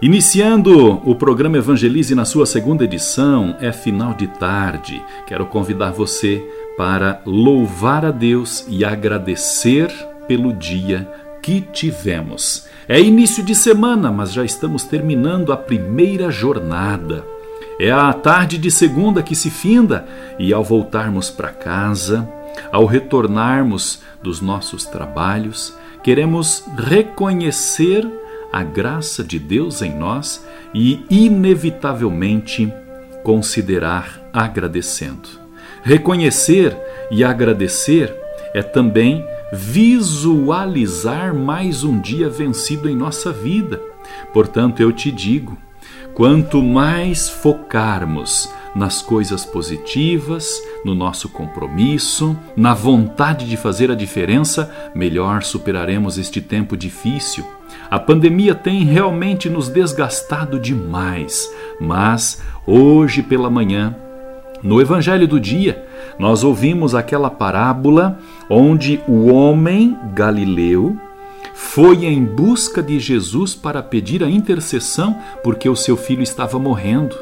Iniciando o programa Evangelize na sua segunda edição, é final de tarde. Quero convidar você para louvar a Deus e agradecer pelo dia que tivemos. É início de semana, mas já estamos terminando a primeira jornada. É a tarde de segunda que se finda e ao voltarmos para casa, ao retornarmos dos nossos trabalhos, queremos reconhecer a graça de Deus em nós e, inevitavelmente, considerar agradecendo. Reconhecer e agradecer é também visualizar mais um dia vencido em nossa vida. Portanto, eu te digo: quanto mais focarmos nas coisas positivas, no nosso compromisso, na vontade de fazer a diferença, melhor superaremos este tempo difícil a pandemia tem realmente nos desgastado demais, mas hoje pela manhã, no Evangelho do dia, nós ouvimos aquela parábola onde o homem galileu foi em busca de Jesus para pedir a intercessão porque o seu filho estava morrendo.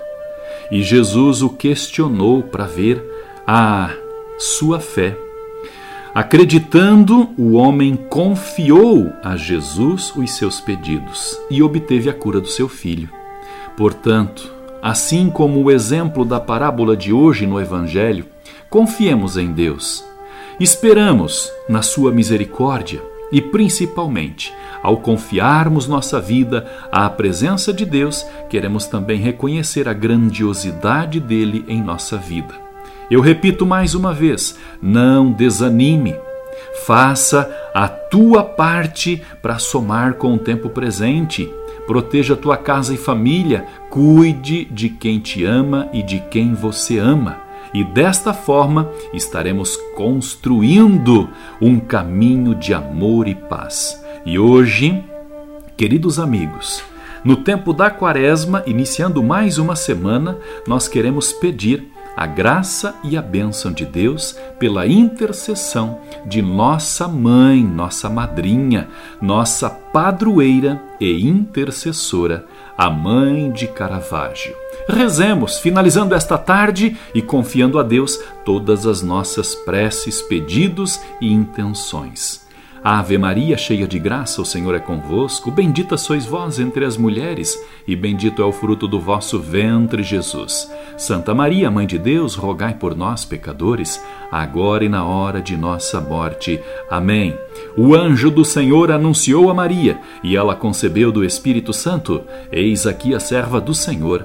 E Jesus o questionou para ver a sua fé. Acreditando, o homem confiou a Jesus os seus pedidos e obteve a cura do seu filho. Portanto, assim como o exemplo da parábola de hoje no Evangelho, confiemos em Deus. Esperamos na Sua misericórdia e, principalmente, ao confiarmos nossa vida à presença de Deus, queremos também reconhecer a grandiosidade dele em nossa vida. Eu repito mais uma vez: não desanime. Faça a tua parte para somar com o tempo presente. Proteja tua casa e família. Cuide de quem te ama e de quem você ama. E desta forma estaremos construindo um caminho de amor e paz. E hoje, queridos amigos, no tempo da Quaresma, iniciando mais uma semana, nós queremos pedir a graça e a bênção de Deus pela intercessão de nossa mãe, nossa madrinha, nossa padroeira e intercessora, a mãe de Caravaggio. Rezemos, finalizando esta tarde e confiando a Deus todas as nossas preces, pedidos e intenções. Ave Maria, cheia de graça, o Senhor é convosco. Bendita sois vós entre as mulheres, e bendito é o fruto do vosso ventre, Jesus. Santa Maria, Mãe de Deus, rogai por nós, pecadores, agora e na hora de nossa morte. Amém. O anjo do Senhor anunciou a Maria, e ela concebeu do Espírito Santo. Eis aqui a serva do Senhor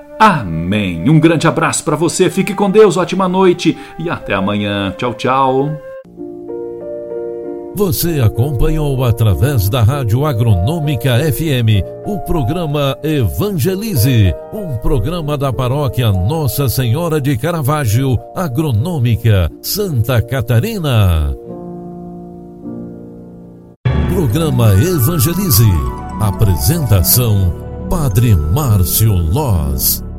Amém. Um grande abraço para você, fique com Deus, ótima noite e até amanhã. Tchau, tchau. Você acompanhou através da Rádio Agronômica FM o programa Evangelize, um programa da paróquia Nossa Senhora de Caravaggio, Agronômica, Santa Catarina. Programa Evangelize. Apresentação Padre Márcio Loz.